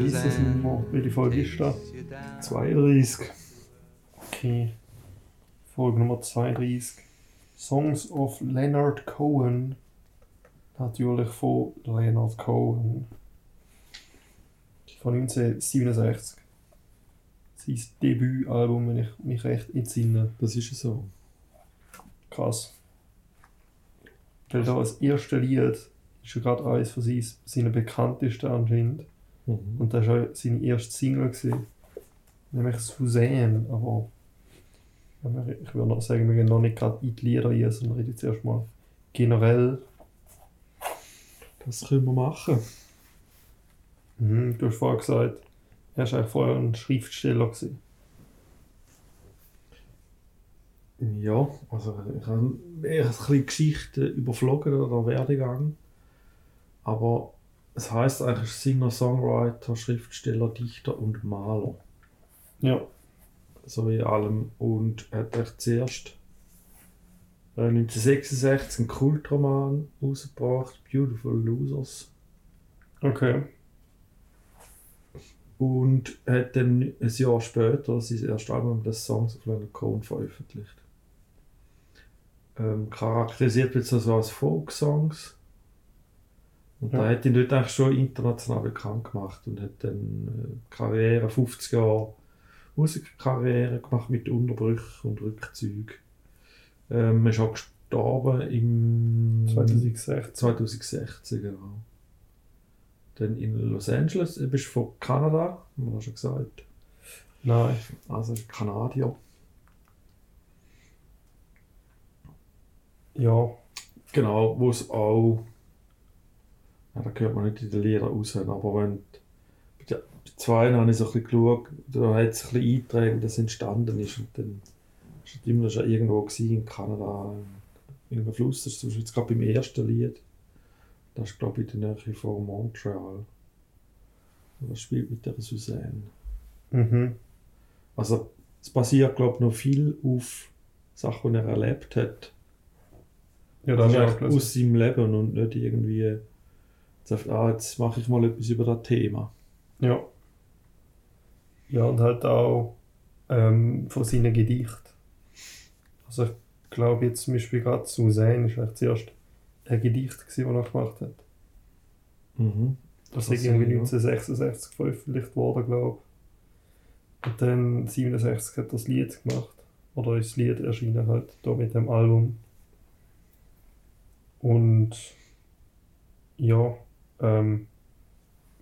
vergiss das immer. Welche Folge ist das? 32. Okay. Folge Nummer 32. Songs of Leonard Cohen. Natürlich von Leonard Cohen. Von 1967. Sein Debütalbum, wenn ich mich recht entsinne. Das ist so. Krass. Weil da das erste Lied ist ja gerade eines von seinen bekanntesten anscheinend. Mhm. Und das war auch seine erste Single. Gewesen. Nämlich Suzanne. Aber ich würde noch sagen, wir gehen noch nicht gerade in die Lieder rein, sondern reden jetzt erstmal generell. Das können wir machen. Mhm, du hast vorher gesagt, er war eigentlich vorher ein Schriftsteller. Gewesen. Ja, also ich habe eher ein bisschen Geschichte überflogen oder Werdegang. Aber es heißt eigentlich Singer, Songwriter, Schriftsteller, Dichter und Maler. Ja. So in allem. Und er hat echt zuerst äh, 1966 einen Kultroman rausgebracht, Beautiful Losers. Okay. Und hat dann ein Jahr später sein erstes Album, das Songs of Leonard Cohen, veröffentlicht. Ähm, charakterisiert wird so als Folk-Songs. Und Ja. da hat ihn dort eigentlich schon international bekannt gemacht und hat dann äh, Karriere, 50 Jahre Musikkarriere gemacht mit Unterbrüchen und Rückzügen. Ähm, er ist auch gestorben im 2016. 2016, genau. Dann in Los Angeles, du bist von Kanada, haben wir schon gesagt. Nein. Also Kanadier. Ja. Genau, wo es auch, ja, da hört man nicht in den Liedern raus, aber wenn, bei der- bei zwei habe ich so ein bisschen geschaut, da hat es ein bisschen eingetragen, wie das entstanden ist und dann ist es immer schon irgendwo gewesen, in Kanada, in irgendeinem Fluss, das ist zum Beispiel jetzt gerade beim ersten Lied, das ist glaube ich in der Nähe von Montreal. Und das spielt mit der Suzanne. Mhm. Also es basiert glaube ich noch viel auf Sachen, die er erlebt hat. Ja, Das das ist auch aus seinem Leben und nicht irgendwie, sagt, ah, jetzt mache ich mal etwas über das Thema. Ja. Ja, und halt auch ähm, von seinen Gedichten. Also ich glaube jetzt zum Beispiel gerade Suzanne ist eigentlich zuerst ein Gedicht gewesen, das er gemacht hat. Mhm. Das Kann ist irgendwie ja. 1966 veröffentlicht worden, glaube ich. Und dann 67 hat er das Lied gemacht. Oder ist das Lied erschienen halt da mit dem Album. Und ja, ähm,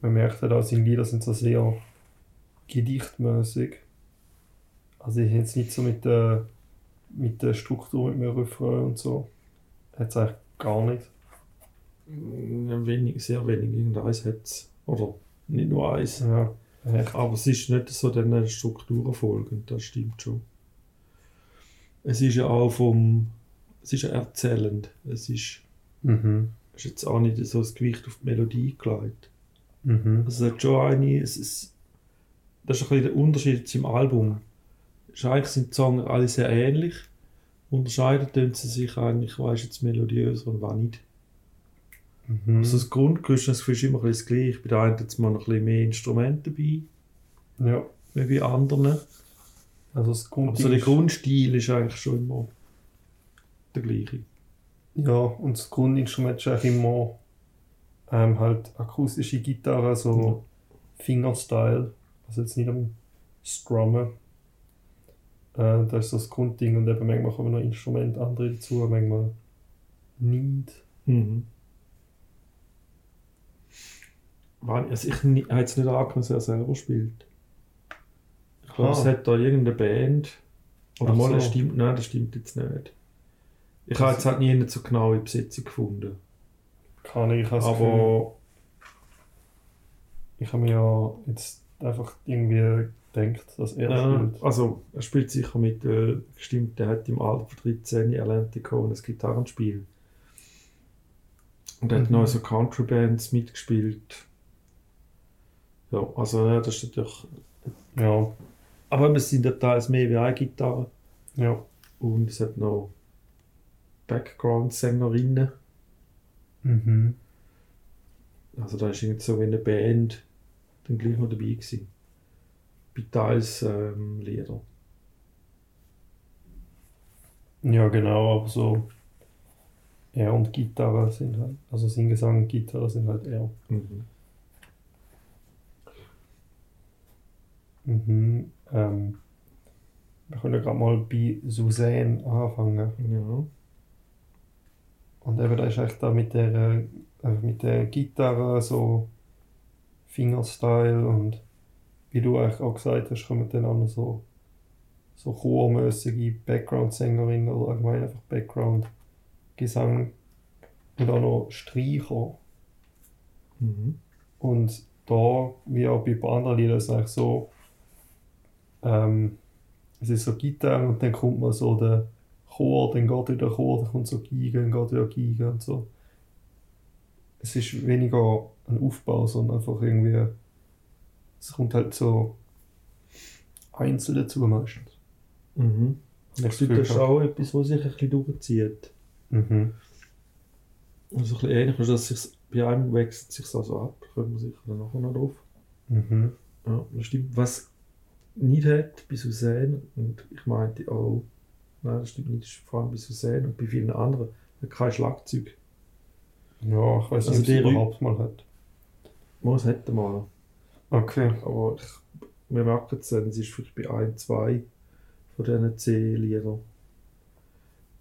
man merkt halt auch, seine Lieder sind so sehr gedichtmäßig. Also ich jetzt nicht so mit der, mit der Struktur, mit dem Refrain und so. Hat es eigentlich gar nicht. Wenig, sehr wenig, irgendeins hat es. Oder nicht nur eins. Ja, echt. Aber es ist nicht so den Strukturen folgend, das stimmt schon. Es ist ja auch vom, es ist erzählend. Es ist, Mhm. Ist jetzt auch nicht so das Gewicht auf die Melodie gelegt. Mhm. Also es hat schon eine, es ist, das ist ein bisschen der Unterschied zum Album. Eigentlich sind die Songs alle sehr ähnlich. Unterscheiden tun sie sich eigentlich, was ist jetzt melodiös und was nicht. Mhm. Also das Grundgerüst das ist immer ein bisschen das gleiche. Bei der einen jetzt mal noch ein bisschen mehr Instrumente dabei, ja, wie bei anderen. also das Grund Also der Grundstil ist eigentlich schon immer der gleiche. Ja, und das Grundinstrument ist eigentlich immer ähm, halt akustische Gitarre, so Fingerstyle, also jetzt nicht am Strummen. Äh, das ist so das Grundding und eben manchmal kommen noch Instrumente andere dazu, manchmal nicht. Mhm. War- Also ich habe jetzt nicht angenommen, dass er selber spielt. Ich glaube, Ah. es hat da irgendeine Band. Oder Ach mal, so. das stimmt, nein, das stimmt jetzt nicht. Ich habe jetzt halt nie eine so genaue Besetzung gefunden. Kann ich, ich habe Aber ich habe mir ja jetzt einfach irgendwie gedacht, dass er Ja, spielt. also er spielt sicher mit, äh, stimmt, der hat im Alter von 13 erlernte Cohen ein Gitarrenspiel. Und er hat Mhm. noch so Country-Bands mitgespielt. Ja, also ja, das ist natürlich... Ja, Aber es sind ja teils mehr wie eine Gitarre. ja. Und es hat noch dann gleich noch dabei gewesen. Bei teils ähm, Lieder. Ja, genau, aber so. Er und Gitarre sind halt, also Singgesang und Gitarre sind halt er. Mhm. Mhm. Ähm, wir können ja gerade mal bei Suzanne anfangen. Ja. Und eben da ist echt da mit der, äh, mit der Gitarre so Fingerstyle und wie du eigentlich auch gesagt hast, kommen dann auch noch so, so chormäßige Background-Sängerinnen oder allgemein einfach Background-Gesang und auch noch Streicher. Mhm. Und da, wie auch bei ein paar anderen Liedern, ist es eigentlich so, ähm, es ist so Gitarre und dann kommt man so der Chor, dann geht wieder Chor, dann kommt so Geige, dann geht wieder Geige und so. Es ist weniger ein Aufbau, sondern einfach irgendwie, es kommt halt so einzeln dazu meistens. Mhm. Das ist auch etwas, was sich ein bisschen durchzieht. Mhm. Also ein bisschen ähnlich ist, dass sich bei einem wechselt sich also ab. Kommen wir sicher dann nachher noch drauf. Mhm. Ja, das stimmt. Was nicht hat bei Suzanne, und ich meinte auch, nein, das stimmt nicht, das ist vor allem bei Suzanne und bei vielen anderen, hat kein Schlagzeug. Ja, ich weiß Also nicht, ob es überhaupt mal hat. Man es hätte mal. Okay. Aber ich, wir merken es dann, es ist vielleicht bei ein, zwei von diesen C-Liedern.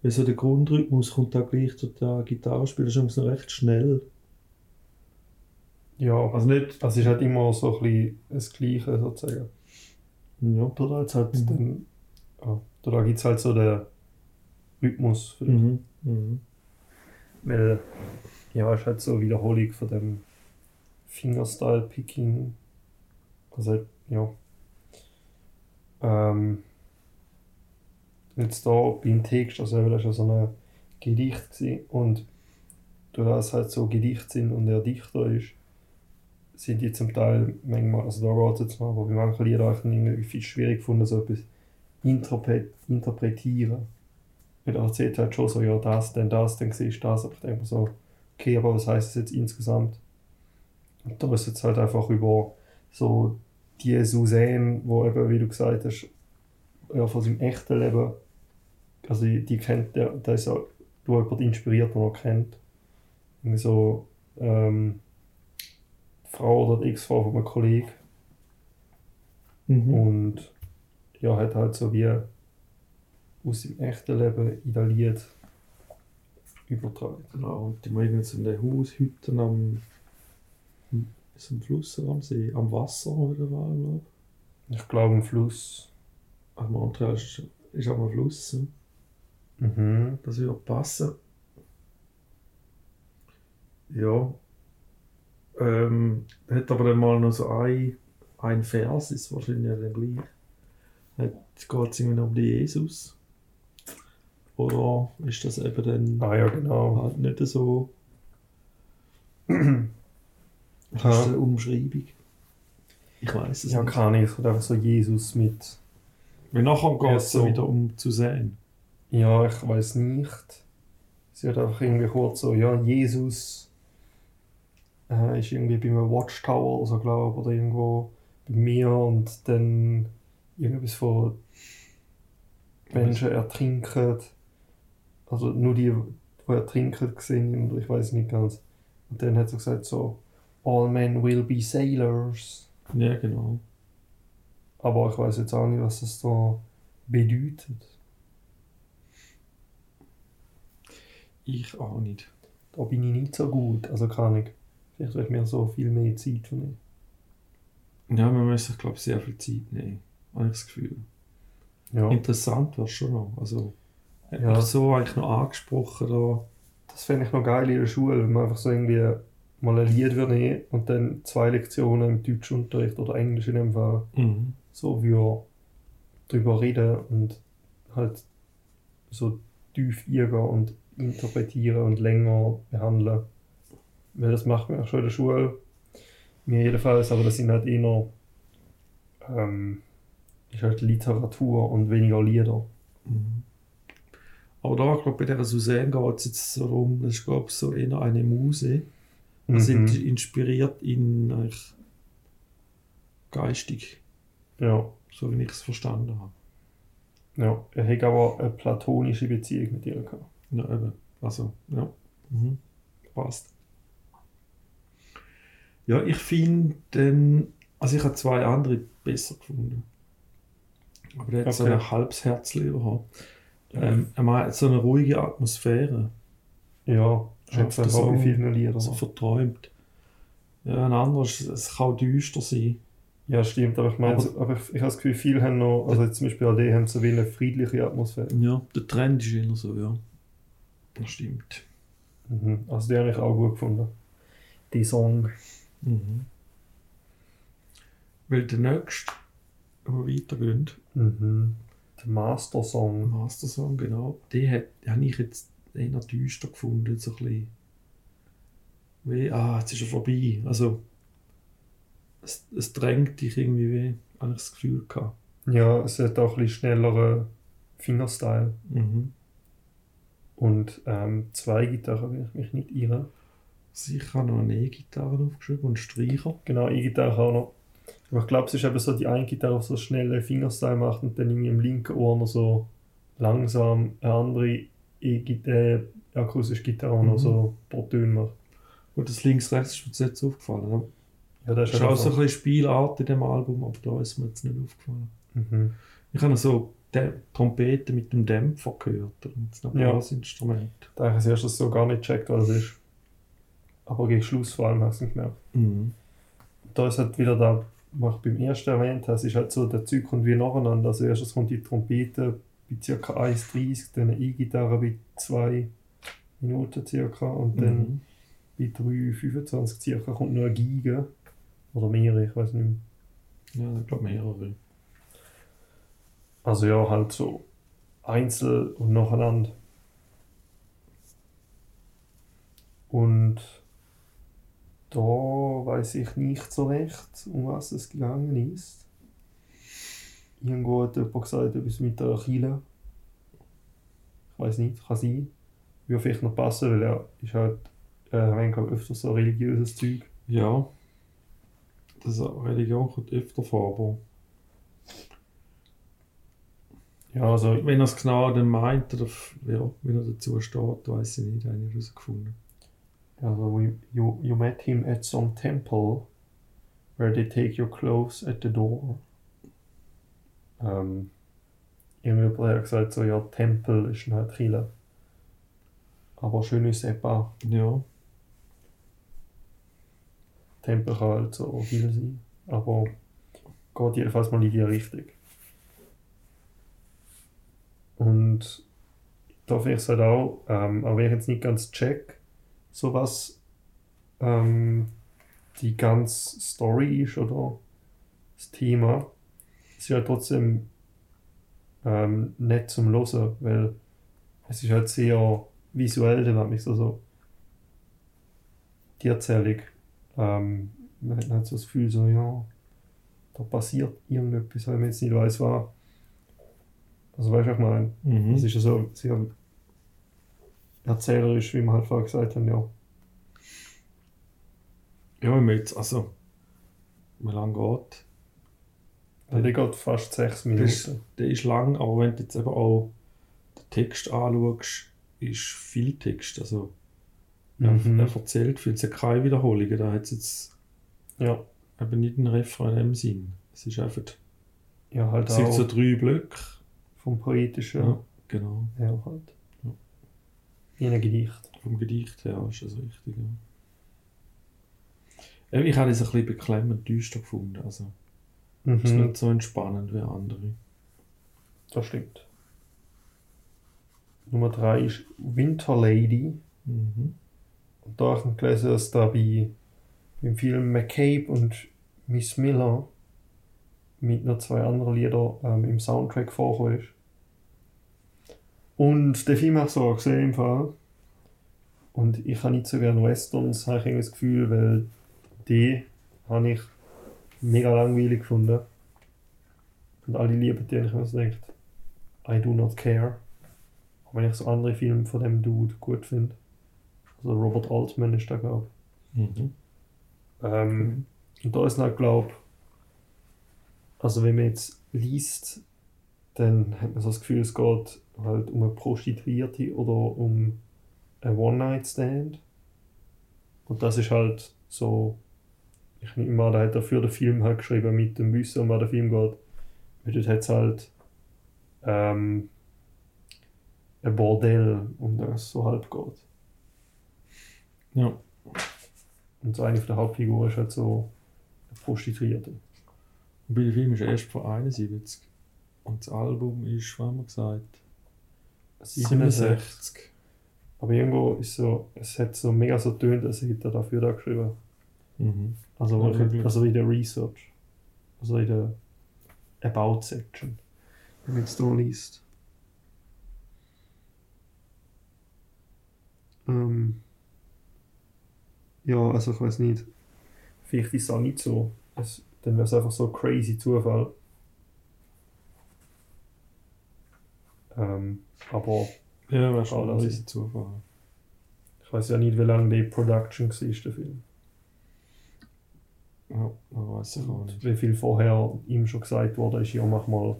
Weil so der Grundrhythmus kommt da gleich zu der Gitarrespiel, das ist noch recht schnell. Ja, Also nicht, es ist halt immer so ein bisschen das Gleiche sozusagen. ja. Da da, halt Mhm. dann, ja, da, gibt es halt so den Rhythmus. Für dich. Mhm. Mhm. Weil, ja, es ist halt so eine Wiederholung von dem Fingerstyle-Picking. Also, halt, ja. Ähm, jetzt da beim Text, also das war ja so ein Gedicht gewesen. und da das halt so Gedicht sind und er Dichter ist, sind die zum Teil manchmal, also da geht es jetzt noch, aber bei manchen Liedern habe ich viel schwierig gefunden, so etwas interpret, interpretieren. Weil er erzählt halt schon so, ja, das, dann das, dann siehst du das, aber ich denke mir so, okay, aber was heißt das jetzt insgesamt? Und da ist jetzt halt einfach über so die Suzanne, wo eben, wie du gesagt hast, ja, von seinem echten Leben, also die, die kennt der, der ist ja durch jemanden inspiriert, den er kennt. Irgendwie so, ähm, die Frau oder die Ex-Frau von einem Kollegen Mhm. und ja, hat halt so wie aus dem echten Leben in das Lied übertragen. Genau, und die haben irgendwie so eine Haushütte am, ist am Fluss am See, am Wasser oder war, glaube ich. Ich glaube, im Fluss. Ach, Montreal ist, ist am Fluss, hm? Mhm. das würde passen. Ja. Ähm, hat aber dann mal noch so ein, ein Vers, ist wahrscheinlich dann gleich. Jetzt geht es irgendwie um den Jesus. Oder ist das eben dann Ah ja, genau. halt nicht so? Was ist Ja. eine Umschreibung? Ich weiß es Ja, nicht. keine Ahnung, es wird einfach so Jesus mit. Weil nachher geht es Ja, so. wieder um zu sehen. Ja, ich weiß nicht. Sie hat einfach irgendwie kurz so, ja, Jesus äh, ist irgendwie bei einem Watchtower oder so, glaube ich, oder irgendwo bei mir und dann irgendwas von Menschen ertrinken. Also nur die, die ertrinken gesehen und ich weiß nicht ganz. Und dann hat sie gesagt so, all men will be sailors. Ja, genau. Aber ich weiß jetzt auch nicht, was das da bedeutet. Ich auch nicht. Da bin ich nicht so gut, also kann ich. Vielleicht wird mir so viel mehr Zeit nehmen. Ja, man muss sich, glaube ich, sehr viel Zeit nehmen. Habe ich das Gefühl. Ja, Interessant wäre schon noch. Also, hat Ja. so eigentlich noch angesprochen. Da. das fände ich noch geil in der Schule, wenn man einfach so irgendwie mal ein Lied würde und dann zwei Lektionen im Deutschunterricht oder Englisch in dem Fall Mhm. so wir drüber reden und halt so tief eingehen und interpretieren und länger behandeln. Weil das macht man auch schon in der Schule. Mir jedenfalls, aber das sind halt eher ähm, ist halt Literatur und weniger Lieder. Mhm. Aber da, glaube ich, bei dieser Suzanne geht es jetzt so darum, das ist, glaube ich, so eher eine Muse. Mhm. sind inspiriert in eigentlich geistig, Ja. so wie ich es verstanden habe. Ja. Er hat aber eine platonische Beziehung mit ihr gehabt. Ja, eben. Also, ja. Mhm. Passt. Ja, ich finde, ähm, also ich habe zwei andere besser gefunden. Aber der hat so Okay. ein halbes Herz überhaupt. Ähm, er hat so eine ruhige Atmosphäre, Ja. Das er auch vielen Liedern. also verträumt. Ja, ein anderes, es kann auch düster sein. Ja, stimmt, aber ich meine, Aber- so- aber ich, ich habe das Gefühl, viele haben noch, also jetzt zum Beispiel AD haben so wie eine friedliche Atmosphäre. Ja, der Trend ist immer so, ja. Das stimmt. Mhm. Also die habe ich auch gut gefunden. Die Song. Mhm. Weil der nächste, der weitergeht, Mhm. Der Master Song. Master Song, genau, den, habe ich jetzt eher düster gefunden, so ein bisschen. Wie, ah, jetzt ist er vorbei. Also, es, es drängt dich irgendwie weh, habe ich das Gefühl gehabt. Ja, es hat auch ein bisschen schnelleren Fingerstyle. Mhm. Und ähm, zwei Gitarren, wenn ich mich nicht irre. Sicher noch eine E-Gitarre aufgeschrieben und Streicher. Genau, E-Gitarre auch noch. Aber ich glaube, es ist eben so, die eine Gitarre, so schnelle Fingerstyle macht und dann irgendwie im linken Ohr noch so langsam eine andere E-Gitarre, äh, akustische Gitarre Mhm. noch so ein paar Töne macht. Und das links-rechts ist mir jetzt nicht so aufgefallen. ne? Ja, das Das ist auch so ein bisschen Spielart in dem Album, aber da ist mir jetzt nicht aufgefallen. Mhm. Ich habe noch so die Trompete mit dem Dämpfer gehört und noch ein Ja. Blasinstrument. Da habe ich als erstes so gar nicht gecheckt, was es ist. Aber gegen Schluss vor allem hast du es gemerkt. Mhm. Da ist halt wieder da, was ich beim ersten erwähnt habe, es ist halt so, der Zeug kommt wie nacheinander. Also erstens kommt die Trompete bei ca. 1,30, dann eine E-Gitarre bei 2 Minuten ca. und dann Mhm. bei 3,25 ca. kommt noch eine Geige. Oder mehrere, ich weiß nicht mehr. Ja, ich glaube mehrere. Also ja, halt so einzeln und nacheinander. Und da weiß ich nicht so recht, um was es gegangen ist. Irgendwo hat jemand gesagt, etwas mit der Achille. Ich weiß nicht, kann sein. Würde vielleicht noch passen, weil er ist halt, äh, wenn glaube öfter so religiöses Zeug. Ja, das Religion kommt öfter vor, aber Ja, also wenn er es genau dann meint oder ja, wenn er dazu steht, weiß ich nicht, habe ich herausgefunden. Also, we, you, you met him at some temple where they take your clothes at the door. Ähm, irgendjemand hat gesagt, so, ja, Tempel ist halt Chile. Aber schön ist auch, Ja, Tempel kann halt so viel sein. Aber geht jedenfalls mal in die Richtung. Und da finde ich es halt auch, ähm, auch wenn ich jetzt nicht ganz check, so was ähm, die ganze Story ist oder das Thema, ist ja trotzdem ähm, nett zum Hören, weil es ist halt sehr visuell, dann hat mich so, so die Erzählung. Ähm, man hat halt so das Gefühl, so, ja, da passiert irgendetwas, wenn man jetzt nicht weiß, was. Also, weißt du, ich meine? mhm. Das ist ja so sehr erzählerisch, wie wir halt vorher gesagt haben, ja. ja, wenn man jetzt, also, wie lange geht? Ja, der geht fast sechs Minuten. der ist lang, aber wenn du jetzt eben auch den Text anschaust, ist viel Text. Also, Mhm. er erzählt viel, es hat keine Wiederholungen, da hat es jetzt Ja, eben nicht einen Refrain in dem Sinn. Es ist einfach, ja halt es sind so drei Blöcke. vom Poetischen Ja, genau. her halt. Ja. Wie ein Gedicht. Vom Gedicht her ist das richtig, ja. Eben, Ich habe es ein bisschen beklemmend düster gefunden. Also, es ist Mhm. nicht so entspannend wie andere. Das stimmt. Nummer drei ist Winter Lady. Mhm. Und da habe ich gelesen, dass da bei, beim Film McCabe und Miss Miller mit noch zwei anderen Liedern ähm, im Soundtrack vorgekommen ist. Und den Film habe ich so gesehen im Fall. Und ich habe nicht so gerne Westerns, habe ich irgendwie das Gefühl, weil die habe ich mega langweilig gefunden. Und alle lieben die, und ich habe mir so gedacht, I do not care. Auch wenn ich so andere Filme von dem Dude gut finde. Also Robert Altman ist da, glaube Mhm. ich. Ähm, und da ist halt, glaube also wenn man jetzt liest, dann hat man so das Gefühl, es geht halt um eine Prostituierte oder um einen One-Night-Stand. Und das ist halt so, ich nehme mal, da hat er für den Film halt geschrieben mit dem Wissen, um was der Film geht. Weil dort hat es halt ähm, ein Bordell, um das es so halb geht. Ja. Und so eine von der Hauptfiguren ist halt so eine Prostituierte. Und bei dem Film ist er erst von 71. Und das Album ist, was haben wir gesagt? 67. Aber irgendwo ist so, es hat so mega so tönt, als hätte er dafür da geschrieben. Mhm. Also, wirklich. also in der Research. Also in der About Section. Wenn man jetzt da liest. Ähm, ja, also ich weiß nicht. Vielleicht ist es auch nicht so. Es, dann wäre es einfach so crazy Zufall. Ähm, aber Ja, wäre schon ein riesen Zufall. ich weiß ja nicht, wie lange die Production war, der Film. Ja, das weiß ich auch nicht. wie viel vorher ihm schon gesagt wurde, ist ja, mach mal,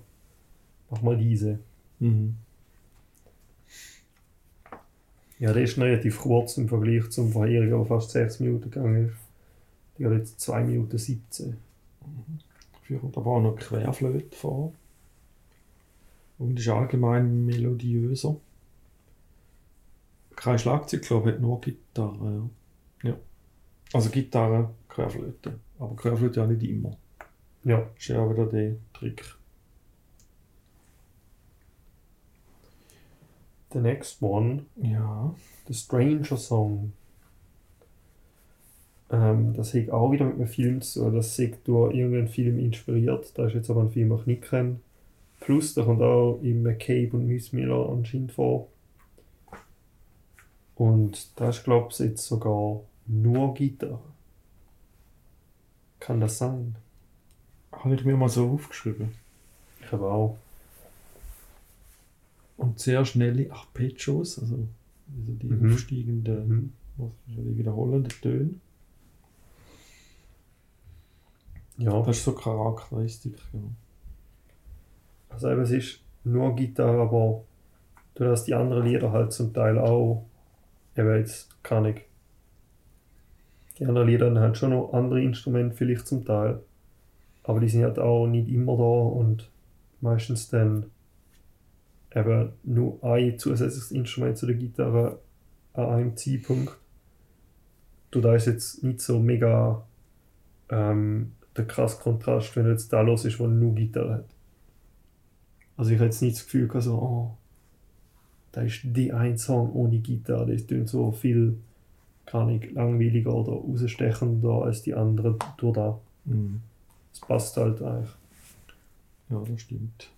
mach mal diese. Mhm. Ja, der ist relativ kurz im Vergleich zum vorherigen, der fast 6 Minuten gegangen ist. Der hat jetzt 2 Minuten 17. Führt aber auch noch Querflöte vor. Und ist allgemein melodiöser. Kein Schlagzeug, glaube ich, hat nur Gitarre. Ja. ja. Also Gitarre, Querflöte. Aber Querflöte auch nicht immer. Ja, Ist ja auch wieder der Trick. the next one, Ja. The Stranger Song. Ähm, das hat auch wieder mit einem Film zu tun. Das ist durch irgendeinen Film inspiriert. Da ist jetzt aber ein Film, den ich nicht kenne. Plus, da kommt auch im McCabe und Miss Miller anscheinend vor. Und da ist, glaube ich, jetzt sogar nur Gitarre. Kann das sein? Habe ich mir mal so aufgeschrieben. Ich habe auch. Und sehr schnelle Arpeggios, also, also die Mhm. aufsteigenden, Mhm. was die wiederholenden Töne. Ja, Das ist so Charakteristik. Ja. Also eben, es ist nur Gitarre, aber du hast die anderen Lieder halt zum Teil auch, eben jetzt kann ich. Die anderen Lieder haben halt schon noch andere Instrumente vielleicht zum Teil, aber die sind halt auch nicht immer da und meistens dann eben nur ein zusätzliches Instrument zu der Gitarre an einem Zeitpunkt. Du da ist jetzt nicht so mega ähm, der krasse Kontrast, wenn du jetzt da los ist, wo nur Gitarre hat. Also ich habe jetzt nicht das Gefühl gehabt, so, oh, da ist die ein Song ohne Gitarre, das klingt so viel, kann ich, langweiliger oder rausstechender als die anderen durch da. Mhm. Es passt halt eigentlich. ja, das stimmt.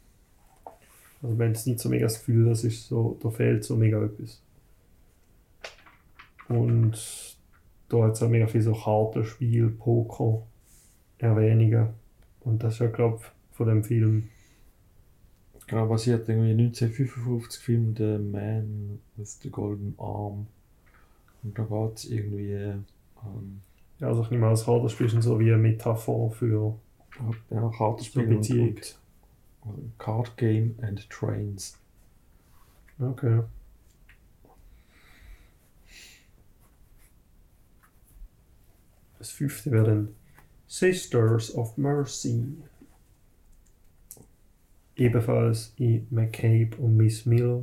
Also wenn es nicht so mega das Gefühl, das ist so, da fehlt so mega etwas. Und da hat es auch mega viel so Kartenspiel, Poker, Erwähnungen. Und das ist ja, glaube ich, von dem Film. Genau, basiert irgendwie 1955 Film The Man with the Golden Arm. Und da geht es irgendwie ähm, Ja, also ich nehme an, das Kartenspiel ist so wie eine Metapher für ja, Kartenspiel So Beziehung. und, und also Card Game and Trains. Okay. Das fünfte wäre dann Sisters of Mercy. Ebenfalls in McCabe und Miss Miller.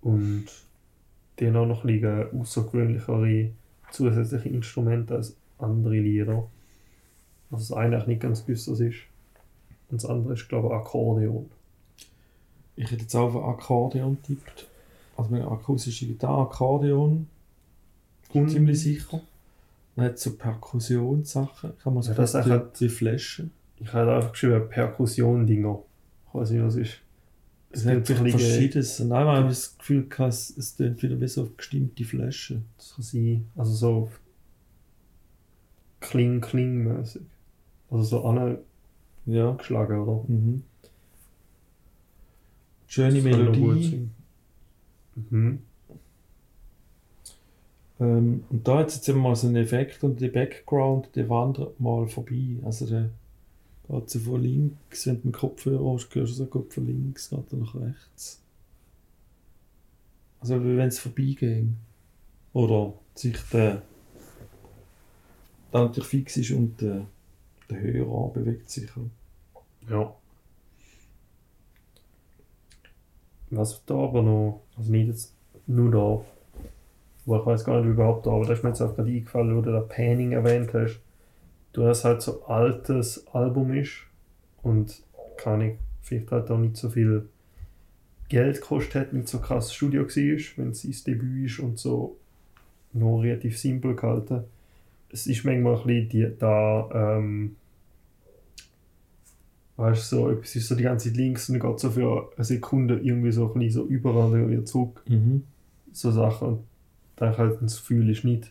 Und die haben auch noch liegen außergewöhnlichere zusätzliche Instrumente als andere Lieder. Also das eine auch nicht ganz gewusst, was ist. Und das andere ist, glaube ich, Akkordeon. Ich hätte jetzt auch auf Akkordeon tippt. Also eine akustische Gitarre, Akkordeon. Und- ziemlich sicher. Dann hat so Perkussionssachen. Kann man so Ja, das die, die Flaschen. Ich habe einfach geschrieben Perkussion-Dinger. Ich weiß nicht, was es ist. Es hat klingt so sich ein bisschen- verschiedenes. Und einmal habe ich das Gefühl, gehabt, es es tönt wieder wie so auf bestimmte Flaschen. Das kann sein. Also so Kling-Kling-mäßig. Also so angeschlagen, Ja. oder? Mhm. Schöne Melodie. Mhm. Ähm, und da hat es jetzt immer mal so einen Effekt und der Background, der wandert mal vorbei. Also der geht sie von links, wenn du mit Kopfhörer hast, hörst du gut von links, geht er nach rechts. Also wie wenn es vorbeigehen. Oder sich der dann natürlich fix ist und der, der Hörer bewegt sich. Ja. Was da aber noch, also nicht jetzt nur da, wo ich weiß gar nicht überhaupt da, aber da ist mir jetzt auch gerade eingefallen, wo du da Panning erwähnt hast. Du hast halt so altes Album ist und kann ich vielleicht halt auch nicht so viel Geld gekostet hat, nicht so krass Studio war, wenn es sein Debüt ist und so noch relativ simpel gehalten. Es ist manchmal ein bisschen die, da, ähm, weißt du, so, etwas ist so die ganze Zeit links und dann geht so für eine Sekunde irgendwie so ein bisschen so überall wieder zurück. Mhm. So Sachen. Und dann halt das Gefühl ist nicht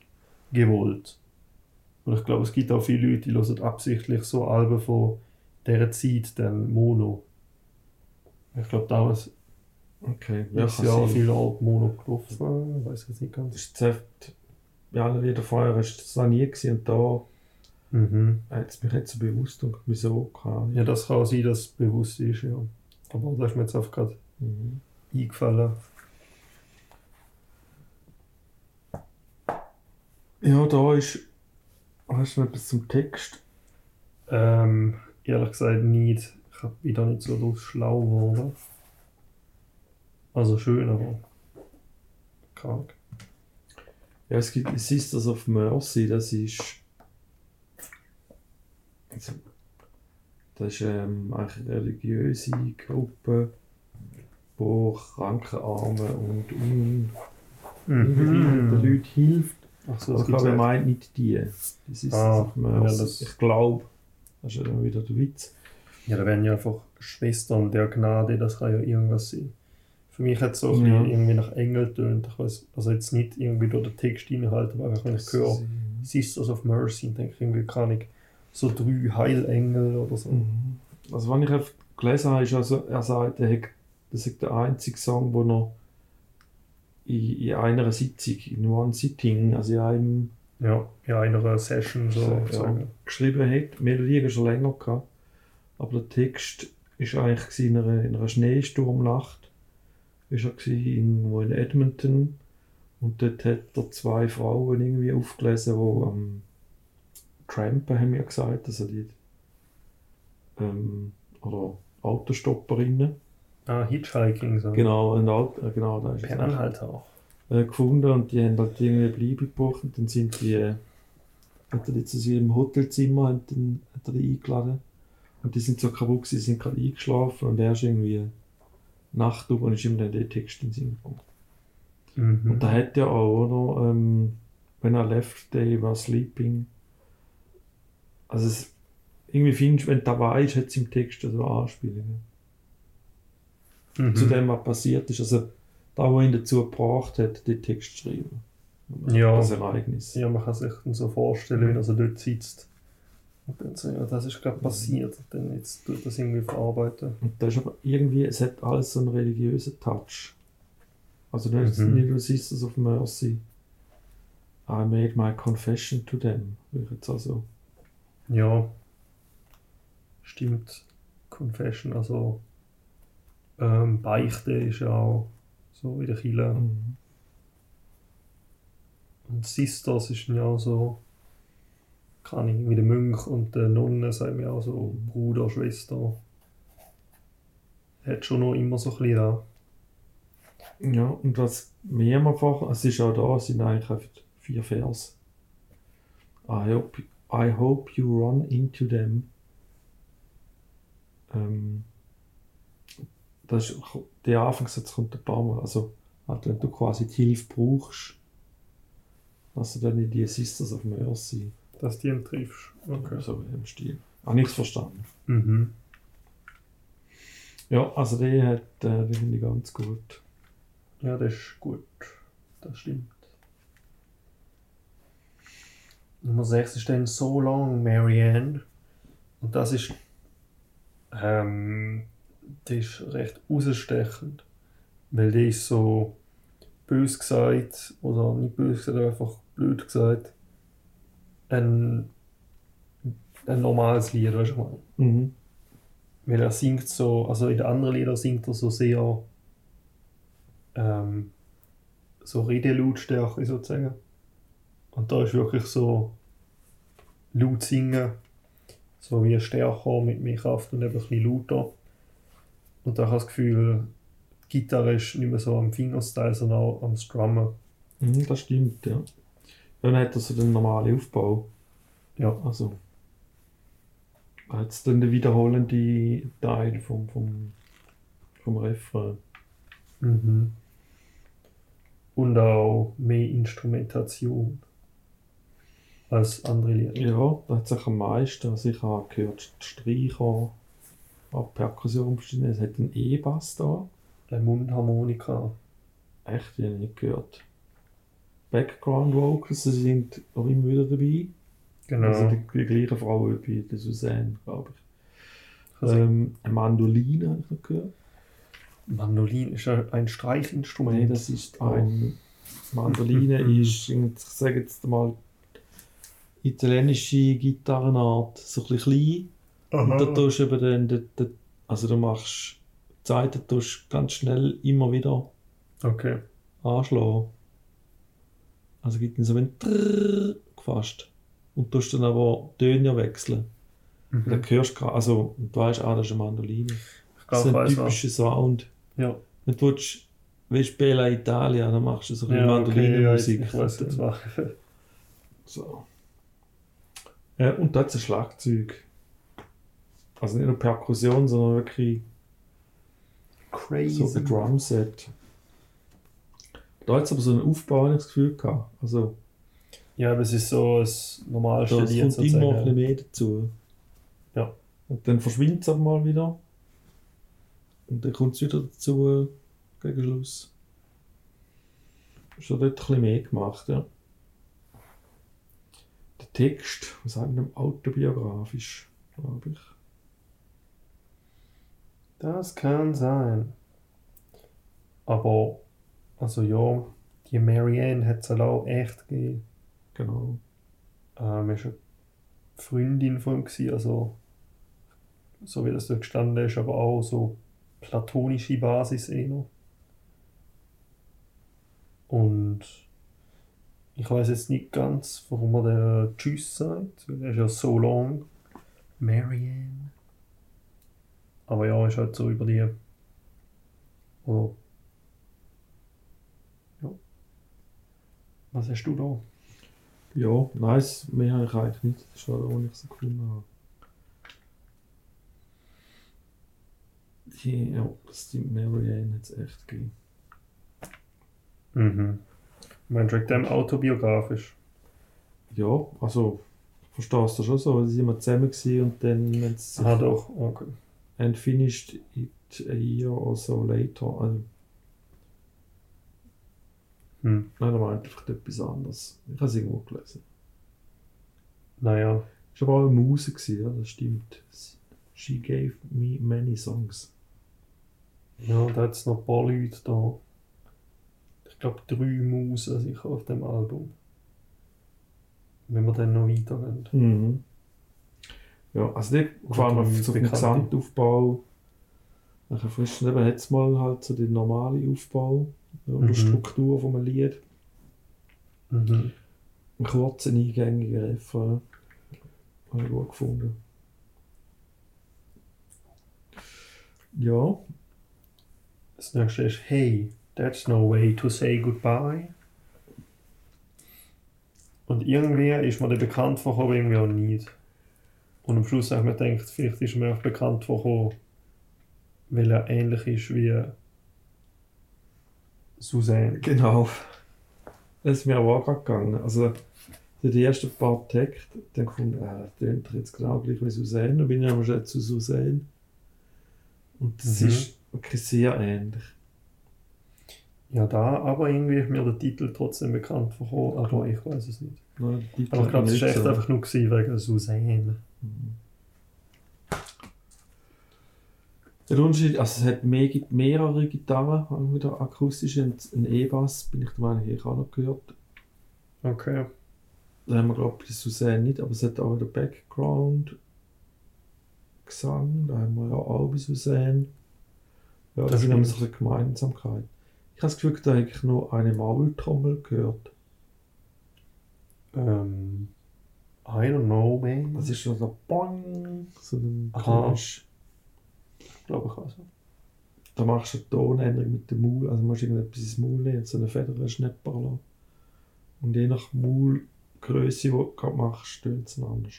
gewollt. Und ich glaube, es gibt auch viele Leute, die hören absichtlich so Alben von dieser Zeit dann Mono. Ich glaube, damals Okay, ja, ja, ist kann ja sein. viel alt Mono gelaufen. Ich weiß jetzt nicht ganz. ist das bei allen Liedern vorher du das noch nie und da Mhm. hat es mich jetzt so bewusst und wieso, Ahnung. Ja, das kann auch sein, dass es bewusst ist, ja. Aber das ist mir jetzt einfach gerade Mhm. eingefallen. Ja, da ist, hast du noch etwas zum Text? Ähm, ehrlich gesagt nicht. Ich bin da nicht so drauf schlau geworden. Also schön, aber krank. Ja, es gibt Sisters of Mercy, das ist. Das ist ähm, eine religiöse Gruppe, wo Kranken, Armen und unbehinderte Mhm. Leuten hilft. Ach so, Also, das ich glaube, er meint nicht die. Die Sisters Ah, ja, das- ich glaube, das ist ja wieder der Witz. Ja, da werden ja einfach Schwestern der Gnade, das kann ja irgendwas sein. Für mich hat es so Ja. irgendwie nach Engel tönt. Ich weiß, also jetzt nicht irgendwie durch den Textinhalt, aber einfach wenn ich höre Sisters of Mercy, denke ich irgendwie, kann ich so drei Heilengel oder so. Mhm. Also, was ich gelesen habe, ist also, er sagt, er hat, das ist der einzige Song, wo er in, in einer Sitzung, in one sitting, also in einem Ja, in einer Session so. Ja. geschrieben hat. Melodie hat schon länger gehabt, aber der Text ist eigentlich in einer, in einer Schneesturmnacht. Ist er irgendwo in Edmonton und dort hat er zwei Frauen irgendwie aufgelesen, die am Trampen haben wir gesagt, also die ähm, oder Autostopperinnen. Ah, Hitchhiking so. Genau, ein Auto, äh, genau, da ist es Per Anhalter auch. äh, gefunden und die haben halt irgendwie eine Bleibe gebucht und dann sind die, äh, hat er die zu seinem Hotelzimmer hat, dann, hat er die eingeladen und die sind so kaputt gewesen, sind gerade eingeschlafen und er ist irgendwie Nacht durch und ist ihm dann der Text in den Sinn gekommen. Mhm. Und da hat er auch, oder, ähm, when I left, they were sleeping. Also es, irgendwie findest du, wenn du dabei ist, hat es im Text so Anspielungen. Mhm. Zu dem, was passiert ist. Also da, wo ihn dazu gebracht hat, den Text zu schreiben. Ja. Das Ereignis. Ja, man kann sich dann so vorstellen, wenn er so dort sitzt. Und dann so, ja, das ist gerade passiert. Und dann jetzt tut das irgendwie verarbeiten. Und das ist aber irgendwie, es hat alles so einen religiösen Touch. Also du hast Mhm. nicht nur Sisters of Mercy. I made my confession to them. Ich jetzt also. Ja. Stimmt. Confession, also ähm, Beichte ist ja auch so in der Kirche. Mhm. Und Sisters ist ja auch so, kann ich, wie der Mönch und der Nonne sagen wir auch so Bruder, Schwester. Hat schon noch immer so ein bisschen da. Ja, und was mir vor, es ist auch da, es sind eigentlich einfach vier Vers. I hope, I hope you run into them. Ähm, das ist, der Anfangssatz kommt ein paar Mal. Also, halt, wenn du quasi die Hilfe brauchst, dass du dann in die Sisters of Mercy, Dass du ihn triffst. Okay. so im Stil. Habe nichts verstanden. Mhm. Ja, also der hat, äh, den finde ich ganz gut. Ja, das ist gut. Das stimmt. Nummer 6 ist dann So Long, Marianne. Und das ist, ähm, das ist recht rausstechend. Weil die ist so bös gesagt, oder nicht bös gesagt, einfach blöd gesagt, ein, ein normales Lied, weißt du, was ich meine? Mhm. Weil er singt so, also in den anderen Liedern singt er so sehr ähm, so Redelautstärke sozusagen. Und da ist wirklich so laut singen, so wie stärker mit mehr Kraft und eben ein bisschen lauter. Und da habe ich das Gefühl, Gitarre ist nicht mehr so am Fingerstyle, sondern auch am Strummen. Mhm, das stimmt, ja. Dann hat er so den normalen Aufbau. Ja. Also. Hat es dann den wiederholenden Teil vom, vom, vom Refrain. Mhm. Und auch mehr Instrumentation als andere Lieder. Ja, da hat sich am meisten. Also ich habe gehört, die Streicher, auch Perkussion bestimmt. Es hat einen E-Bass da. Eine Mundharmonika. Echt, die habe ich nicht gehört. Background Vocals sie sind auch immer wieder dabei. Genau. Also die, die gleiche Frau wie die Suzanne, glaube ich. Also- ähm, eine Mandoline habe ich noch gehört. Mandolin ist ein Streichinstrument. Nein, das ist ein. Mandoline ist, ich sage jetzt mal, italienische Gitarrenart, so ein bisschen klein. Und da tust du eben dann, den- den- also du machst die Seiten tust ganz schnell immer wieder Okay. anschlagen. Also gibt es so ein Trrrr fast. Und tust dann aber Töne wechseln. Und dann Mhm. hörst du also du weißt, ah, das ist eine Mandoline. Ich Das ist ich ein typischer Sound. Ja. Wenn du willst, willst Bella Italia, dann machst du so ein bisschen Ja, okay, ja, jetzt, Mandolinenmusik. ich weiß jetzt was. So. Ja, und da hat es ein Schlagzeug. Also nicht nur Perkussion, sondern wirklich Crazy. so ein Drumset. Da hat es aber so einen Aufbau, habe ich das Gefühl gehabt. Also, Ja, aber es ist so ein normalste da Lied kommt immer ein bisschen mehr dazu. Ja. Und dann verschwindet es aber mal wieder. Und dann kommt es wieder dazu gegen Schluss. Ist ja dort ein bisschen mehr gemacht, ja. Der Text, was sagt man, autobiografisch, glaube ich. Das kann sein. Aber, also ja, die Marianne hat es auch echt gegeben. Genau. Ähm, ist eine Freundin von ihm gewesen, also so wie das dort gestanden ist, aber auch so platonische Basis eher. Und ich weiß jetzt nicht ganz, warum er der Tschüss sagt, weil er ist ja so long. Marianne. Aber ja, ist halt so über die. Oder. Ja. Was hast du da? Ja, nice, mehr habe ich eigentlich nicht. Das ist schade, wo ich so gefunden habe. Die, ja, das stimmt, Marianne hat es echt gegeben. Mhm. Meinst du wegen dem autobiografisch? Ja, also, verstehst du schon so, sie sind immer zusammen und dann, wenn sie Ah, doch, okay. And finished it a year or so later. Also, Hm. nein, er meint einfach etwas anderes. Ich habe es irgendwo gelesen. Naja, Es war aber auch eine Muse, ja, das stimmt. She gave me many songs. ja, da hat es noch ein paar Leute da. Ich glaube, drei Musen sicher auf dem Album. Wenn wir dann noch weitergehen. Mhm. Ja, also der gefällt mir die so vom. Gesamtaufbau. Nachher frisch eben hat es mal halt so den normalen Aufbau ja, und Mhm. die Struktur von einem Lied. Mhm. Ein kurzer, eingängiger Refrain. Habe ich gut gefunden. Ja, Das nächste ist Hey, that's no way to say goodbye. Und irgendwie ist mir der bekannt vorgekommen, irgendwie auch nicht. Und am Schluss habe ich mir gedacht, vielleicht ist mir auch bekannt vorgekommen, weil er ähnlich ist wie Suzanne. genau. Das ist mir auch gerade gegangen. Also, so die ersten paar Texte, dann gefunden, ah, das tönt jetzt genau gleich wie Suzanne. Dann bin ich aber schon zu Suzanne. Und das Mhm. ist wirklich sehr ähnlich. Ja, da, aber irgendwie ist mir der Titel trotzdem bekannt vorgekommen, aber ich weiß es nicht. Nein, Aber ich glaube, es war echt einfach nur gewesen wegen Suzanne. Der Unterschied, also es hat mehr, mehrere Gitarren, wieder akustische, und ein E-Bass, bin ich der Meinung, ich auch noch gehört. Okay. Da haben wir, glaube ich, Suzanne nicht, aber es hat auch wieder Background Gesang. Da haben wir ja auch bei Suzanne. Ja, Das da sind stimmt. so eine Gemeinsamkeit. Ich habe das Gefühl, da habe ich nur eine Maultrommel gehört. Ähm, I don't know, man. Das ist so der Bong, so ein. Geräusch. glaube ich also. Da machst du eine Tonänderung mit dem Maul, also musst du irgendetwas ins Maul nehmen so eine Feder schneppern lassen. Und je nach Maulgröße, die du gerade machst, tönt es anders.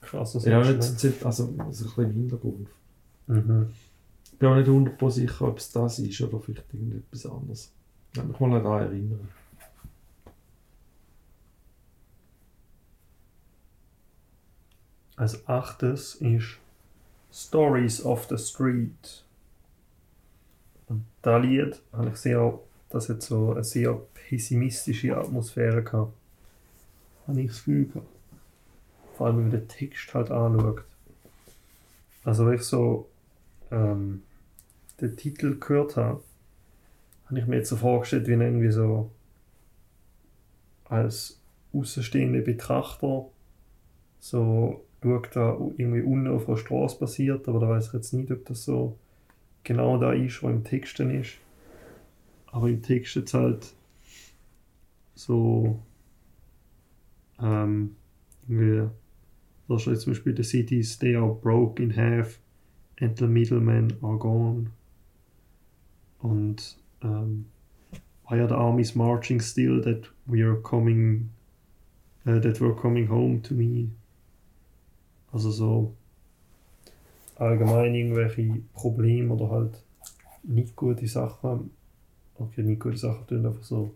Krass, das Ja, ist nicht, also, also ein bisschen im Hintergrund. Mhm. Ich bin auch nicht 100% sicher, ob es das ist oder vielleicht irgendetwas anderes. Ich kann mich mal daran erinnern. Als achtes ist Stories of the Street. Und da Lied habe ich sehr, das hat so eine sehr pessimistische Atmosphäre gehabt. Habe ich das Gefühl gehabt. Vor allem, wenn man den Text halt anschaut. Also, wenn ich so ähm, den Titel gehört habe, habe ich mir jetzt so vorgestellt, wie irgendwie so als außenstehender Betrachter so schaut da irgendwie unten auf der Straße passiert, aber da weiß ich jetzt nicht, ob das so genau da ist, was im Text dann ist. Aber im Text jetzt halt so ähm, irgendwie, da steht zum Beispiel The cities, they are broke in half and the middlemen are gone. Und ähm, why are the armies marching still that we are coming uh, that we're coming home to me? Also so allgemein irgendwelche Probleme oder halt nicht gute Sachen. Okay, nicht gute Sachen tun einfach so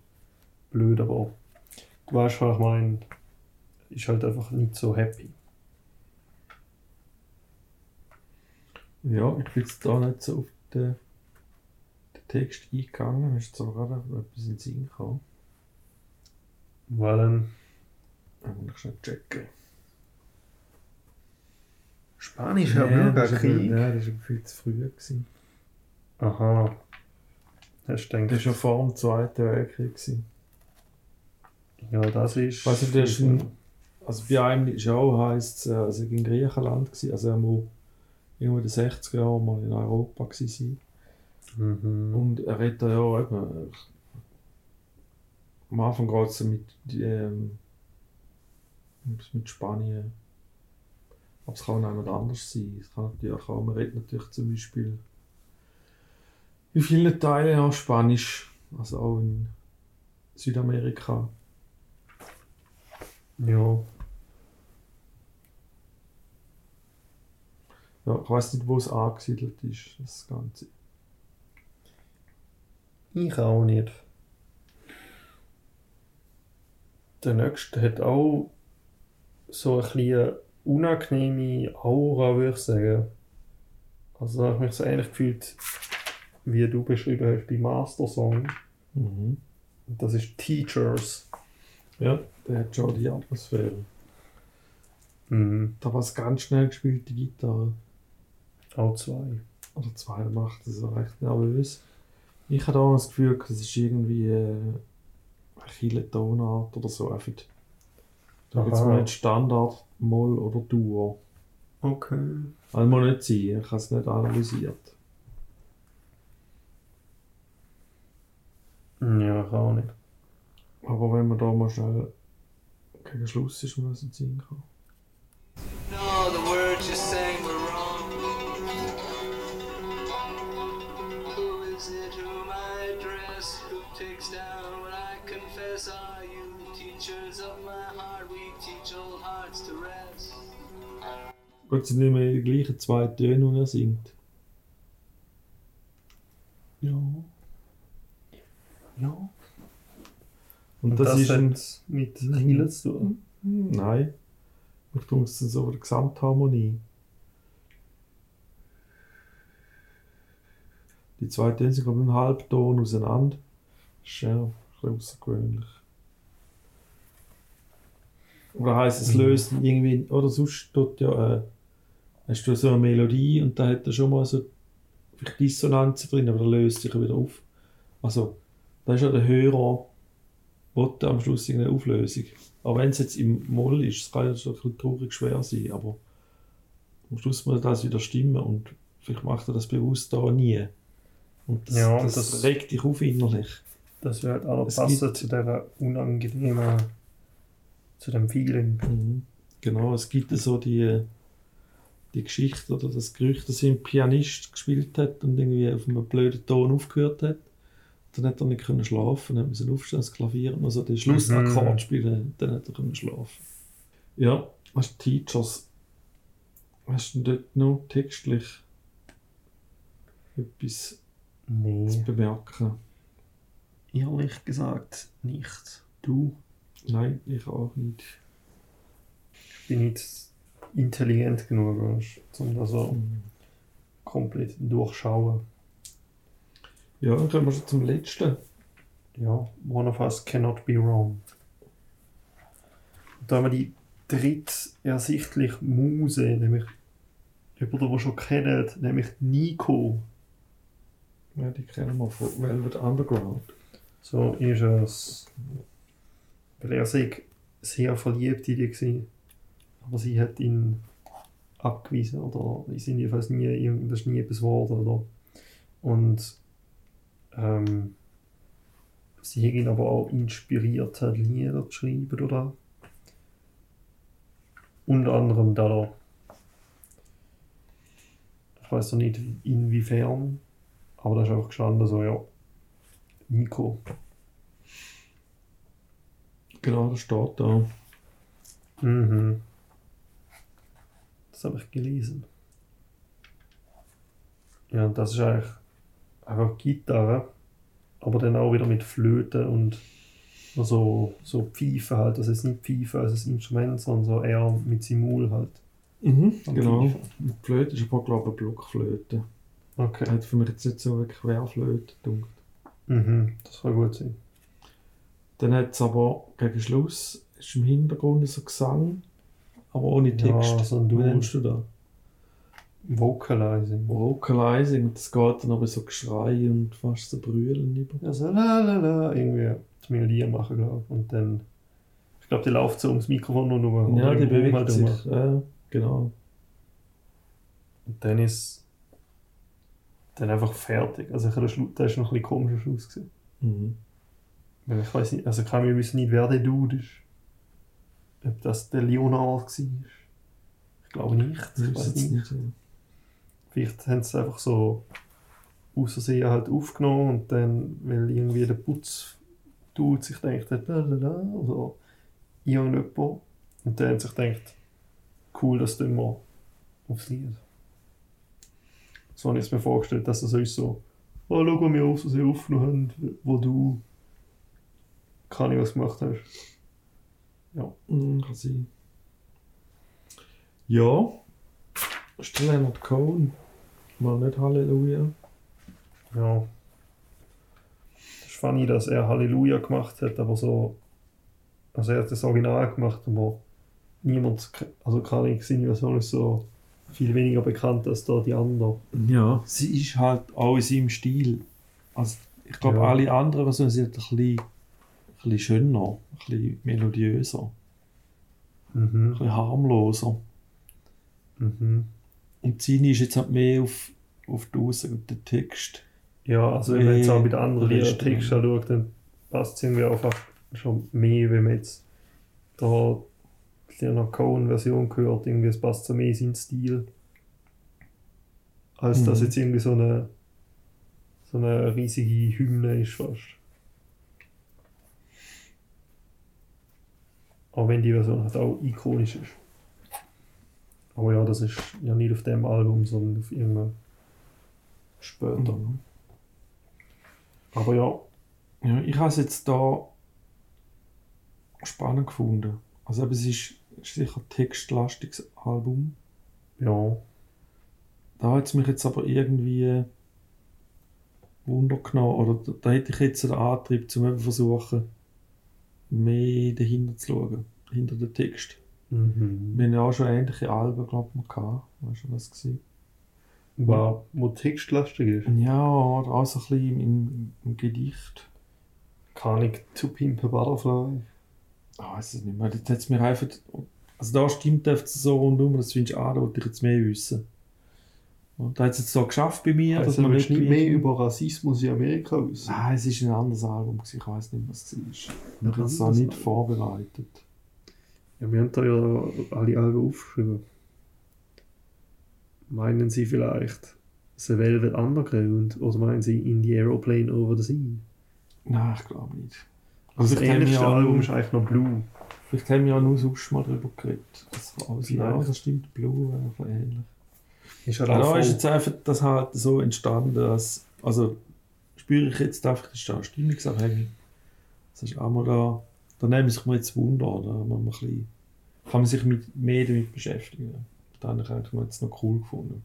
blöd, aber du weißt, was ich meine. Ist halt einfach nicht so happy. Ja, ich bin jetzt da nicht so auf den, den Text eingegangen. Mir ist jetzt aber gerade etwas in den Sinn gekommen. Weil dann Da muss ich schnell checken. Spanischer Ja, das Bürgerkrieg. Ja, das war viel zu früh. Gewesen. Aha. Hast du Das war schon vor dem Zweiten Weltkrieg. Gewesen. ja, das ist. Weiss nicht, das ist ein- Also bei einem ist auch heisst es, äh, also in Griechenland gewesen, also er muss irgendwo in den 60er Jahren mal in Europa gewesen sein. Mhm. Und er redet da ja eben. äh, Am Anfang geht es mit, ähm, mit Spanien. Aber es kann auch jemand anders sein. Es kann natürlich auch, man redet natürlich zum Beispiel in vielen Teilen auch Spanisch. Also auch in Südamerika. Ja. Ja, ich weiß nicht, wo es angesiedelt ist, das Ganze. Ich auch nicht. Der nächste hat auch so ein bisschen unangenehme Aura, würde ich sagen. Also da habe ich mich so ähnlich gefühlt, wie du beschrieben hast bei Master Song. Mhm. Und das ist Teachers. Ja, der hat schon die Atmosphäre. Mhm. Da war es ganz schnell gespielt, die Gitarre. Auch zwei. Oder zwei macht das so recht nervös. Ich hatte auch das Gefühl, das ist irgendwie äh, eine viele Tonart oder so. Einfach, da gibt es mal nicht Standard, Moll oder Duo. Okay. Also muss nicht sein, ich habe es nicht analysiert. Ja, ich auch nicht. Aber wenn man da mal schnell gegen Schluss ist, muss es Sinn kommen. Gut, es sind nicht mehr die gleichen zwei Töne, die er singt. Ja. Ja. Und, das, ist ein, hat mit Kiel zu tun. Nein. Ich tue es dann so der Gesamtharmonie. Die zwei Töne sind glaube ich einen Halbton auseinander. Das ist ja ein bisschen außergewöhnlich. Oder heisst es Mhm. löst irgendwie, oder sonst tut ja, äh, hast du so eine Melodie und da hat er schon mal so Dissonanzen drin, aber der löst sich wieder auf. Also, da ist ja der Hörer wollte am Schluss irgendeine Auflösung. Aber wenn es jetzt im Moll ist, es kann ja schon traurig schwer sein, aber am Schluss muss das wieder stimmen und vielleicht macht er das bewusst da nie. Und das, Ja, das, das- regt dich auf innerlich. Das wird halt auch Es passen gibt- zu dieser unangenehmen, zu dem Feeling. Mhm. Genau, es gibt so die, die Geschichte oder das Gerücht, dass ein Pianist gespielt hat und irgendwie auf einem blöden Ton aufgehört hat. Dann hat er nicht können schlafen, dann musste aufstehen, das Klavier und also den Schlussakkord Mhm. spielen, dann hat er können schlafen. Ja, hast du Teachers, hast du dort noch textlich etwas zu Nee, bemerken? ehrlich gesagt nicht. Du? Nein, ich auch nicht. Ich bin nicht intelligent genug, du, um das so Mhm. komplett durchschauen. Ja, dann kommen wir schon zum letzten. Ja, one of us cannot be wrong. Und da haben wir die dritte ersichtlich Muse, nämlich jemanden, den schon kennt, nämlich Nico. Ja, die kennen wir von Velvet Underground. So ist es. Weil er sich sehr verliebt in die gewesen. Aber sie hat ihn abgewiesen oder die sind jedenfalls nie, das ist nie etwas geworden, oder? Und ähm, sie hat ihn aber auch inspiriert, hat Lieder zu schreiben, oder? Unter anderem da. Ich weiß noch nicht inwiefern, aber da ist einfach gestanden so, ja, Nico. Genau, das steht da. Mhm. Das habe ich gelesen. Ja, und das ist eigentlich einfach Gitarre, aber dann auch wieder mit Flöte und so, so Pfeife halt. Also jetzt nicht Pfeife als Instrument, sondern so eher mit Simul halt. Mhm, genau. Die Flöte ist aber, glaube ich, eine Blockflöte. Okay. Hat für mich jetzt nicht so eine Querflöte gedacht. Mhm. Das kann gut sein. Dann hat es aber gegen Schluss ist im Hintergrund so Gesang, aber ohne Text. Ja, so ein Wie nennst du das? Vocalizing. Vocalizing. Das geht dann aber so Geschrei und fast so Brüllen über. Ja, so la la la, irgendwie die Melodie machen, glaube ich. Und dann, ich glaube, die läuft so ums Mikrofon und um. Ja, die bewegt halt sich. Ja, genau. Und dann ist dann einfach fertig. Also ich das ist noch ein bisschen komischer Schluss gesehen. Mhm. Weil ich weiß nicht, also kann mir wissen nicht, wer der Dude ist. Ob das der Leonard war. Ich glaube nicht. Ich weiß nicht. nicht. ja. Vielleicht haben sie es einfach so aus Versehen halt aufgenommen und dann, weil irgendwie der Putz tut sich denkt, lalala, oder irgendjemand. Und dann hat sich gedacht, cool, das tun wir aufs Lied. So habe ich es mir vorgestellt, dass das so ist so, oh, schau, was wir aus Versehen aufgenommen haben, wo du keine was gemacht hast. Mhm, kann sein. Ja. Ist der Leonard Cohen. Mal nicht Halleluja. Ja. Das ist funny, dass er Halleluja gemacht hat, aber so. Also er hat das Original gemacht, aber niemand, also keine seine Version ist so viel weniger bekannt als da die andere. Ja, sie ist halt auch in seinem Stil. Also, ich glaube, Ja. alle anderen Versionen sind ein bisschen, ein bisschen schöner, ein bisschen melodiöser, ein Mhm. bisschen harmloser. Mhm. Und seine ist jetzt halt mehr auf, auf die Aussage und den Text. Ja, also wenn man jetzt auch mit anderen Liedern Text anschaut, dann passt es irgendwie einfach schon mehr, wenn man jetzt da die Leonard Cohen-Version gehört, irgendwie es passt so mehr in Stil. Als dass Mhm. jetzt irgendwie so eine so eine riesige Hymne ist fast. Auch wenn die Version halt auch ikonisch ist. Aber ja, das ist ja nicht auf dem Album, sondern auf irgendeinem später. Mhm. Aber ja, Ja, ich habe es jetzt da spannend gefunden. Also eben, es ist, ist sicher ein textlastiges Album. ja, Da hat es mich jetzt aber irgendwie Wunder genommen. Oder da, hätte ich jetzt den Antrieb, zum eben versuchen, mehr dahinter zu schauen. Hinter den Text. mhm. Wir haben ja auch schon ähnliche Alben, glaube ich, gehabt. Weißt du, was war? war, wo textlastig ist. Ja, oder auch so ein bisschen im, im, Gedicht. Keine Ahnung, To Pimp a Butterfly. Ah, weiß es nicht mehr. Jetzt hat es mir einfach. Also da stimmt einfach so rundum, das findest du auch, da wollte ich jetzt mehr wissen. Und da hat es jetzt so geschafft bei mir, Also, dass man nicht mehr über Rassismus in Amerika wissen? Nein, es ist ein anderes Album, ich weiß nicht, was es ist. Ich habe es auch nicht Album? vorbereitet. Ja, wir haben da ja alle Alben aufgeschrieben. Meinen Sie vielleicht The Velvet Underground oder meinen Sie In the Aeroplane Over the Sea? Nein, ich glaube nicht. Also das haben wir ähnlichste Album ist eigentlich noch Blue. Vielleicht haben wir ja nur sonst mal darüber geredet. Das kann alles Vielleicht. ja, das stimmt, Blue einfach ähnlich. Ist halt Ja, auch da voll- ist jetzt einfach das halt so entstanden, dass, also spüre ich jetzt einfach, das ist da stimmungsabhängig. Das ist auch mal da, da nehmen sich mal jetzt Wunder, da man ein bisschen, kann man sich mit, mehr damit beschäftigen. Das habe ich eigentlich noch jetzt noch cool gefunden.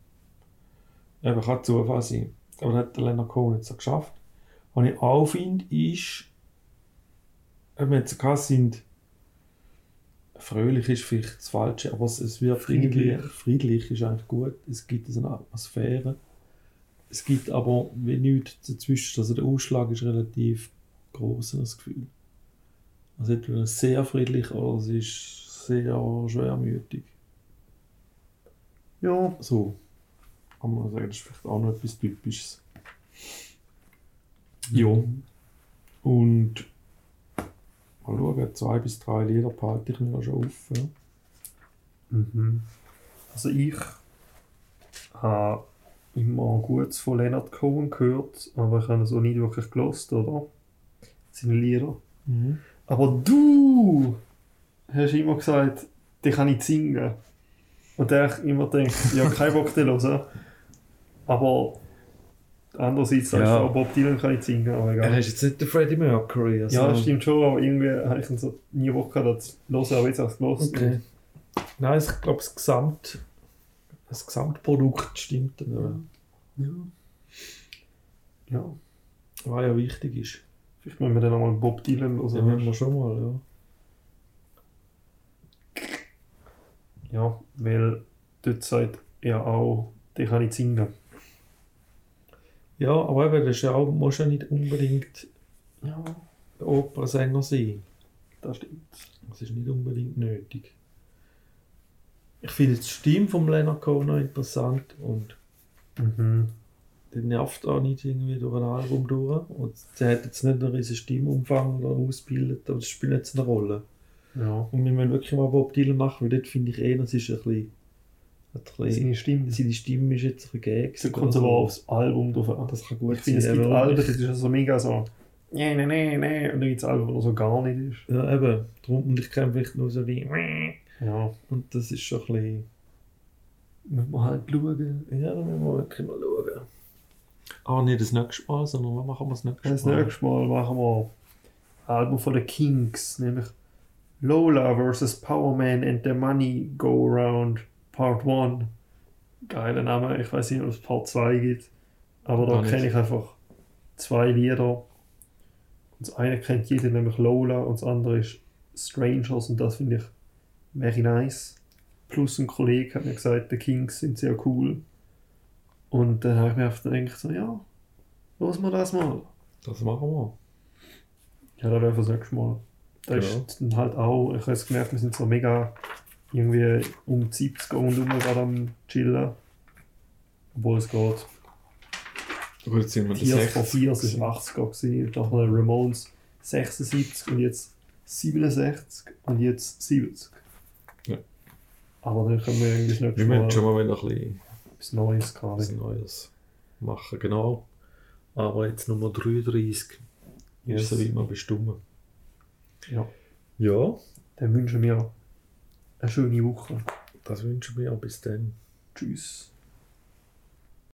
Eben, kann Zufall sein. Aber das hat der Leonard Cohen jetzt so geschafft. Was ich auch finde, ist, eben jetzt sind fröhlich ist vielleicht das Falsche, aber es, es wird Friedlich. irgendwie friedlich ist eigentlich gut. Es gibt so eine Atmosphäre. Es gibt aber wie nichts dazwischen. Also der Ausschlag ist relativ groß, das Gefühl. Also entweder sehr friedlich oder es ist sehr schwermütig. Ja, So. Kann man sagen, das ist vielleicht auch noch etwas Typisches. Ja. Und mal schauen, zwei bis drei Lieder behalte ich mir ja schon auf. Ja. Mhm. Also ich habe immer Gutes von Leonard Cohen gehört, aber ich habe es auch nicht wirklich gelost, oder? Seine Lieder. Aber du hast immer gesagt, die kann ich singen. Und der ich immer denkt, ja, kein Bock zu hören. Aber andererseits sagst Ja. du, auch Bob Dylan kann ich singen, aber egal. Er ist jetzt nicht der Freddie Mercury. Also ja, das stimmt schon, aber irgendwie habe ich ihn so nie Bock gehabt, das zu hören, aber jetzt habe ich es gelost. Okay. Nein, ich glaube, das, Gesamt, das Gesamtprodukt stimmt dann. aber Ja. Ja. Was ja wichtig ist. Vielleicht müssen wir dann nochmal Bob Dylan hören. haben wir schon mal, ja. Ja, weil dort sagt er auch, die kann ich singen. Ja, aber eben, das ist ja auch, muss ja nicht unbedingt Ja, Opernsänger sein. das stimmt. Das ist nicht unbedingt nötig. Ich finde die Stimme von Leonard Cohen interessant und Mhm. der nervt auch nicht irgendwie durch ein Album durch. Und der hat jetzt nicht einen riesen Stimmumfang oder ausgebildet, aber das spielt jetzt eine Rolle. Ja. Und wir müssen wirklich mal Bob Dylan machen, weil dort finde ich eh, das ist ein bisschen... Seine Stimme. seine Stimme ist jetzt ein bisschen Da kommt aber aufs Album drauf an. Das kann gut Ich finde, es sein, gibt Alben, das ist ja so mega so. Nee, nee, nee, nee. Und dann gibt es Alben, wo so gar nicht ist. Ja, eben. Darum, und ich kenne vielleicht nur so die... Ja. Und das ist schon ein bisschen... Müssen wir halt schauen. Ja, da müssen wir wirklich mal schauen. Ah, nicht das nächste Mal, sondern wann machen wir das nächste Das Mal? nächste Mal machen wir ein Album von den Kings, nämlich Lola vs. Power Man and the Money Go Around Part 1. Geiler Name, ich weiß nicht, ob es Part 2 gibt. Aber da kenne ich einfach zwei Lieder. Und das eine kennt jeder, nämlich Lola, und das andere ist Strangers, und das finde ich very nice. Plus ein Kollege hat mir gesagt, die Kings sind sehr cool. Und dann habe ich mir einfach gedacht, so, ja, los mal das mal. Das machen wir. Ja, da wäre das nächste Mal. Da Ja. ist dann halt auch, ich habe jetzt gemerkt, wir sind so mega irgendwie um die 70 und um gerade am Chillen. Obwohl es geht. Gut, jetzt sind wir Tears for Fears ist 80er gewesen, nachher Ramones 76 und jetzt 67 und jetzt 70. Ja. Aber dann können wir irgendwie nächste Wir müssen schon mal wieder ein bisschen etwas Neues was gerade. Neues machen, genau. Aber jetzt Nummer 33 Yes. ist so wie immer bestimmt. Ja. Ja, Dann wünschen wir eine schöne Woche. das wünschen wir. Bis dann. Tschüss.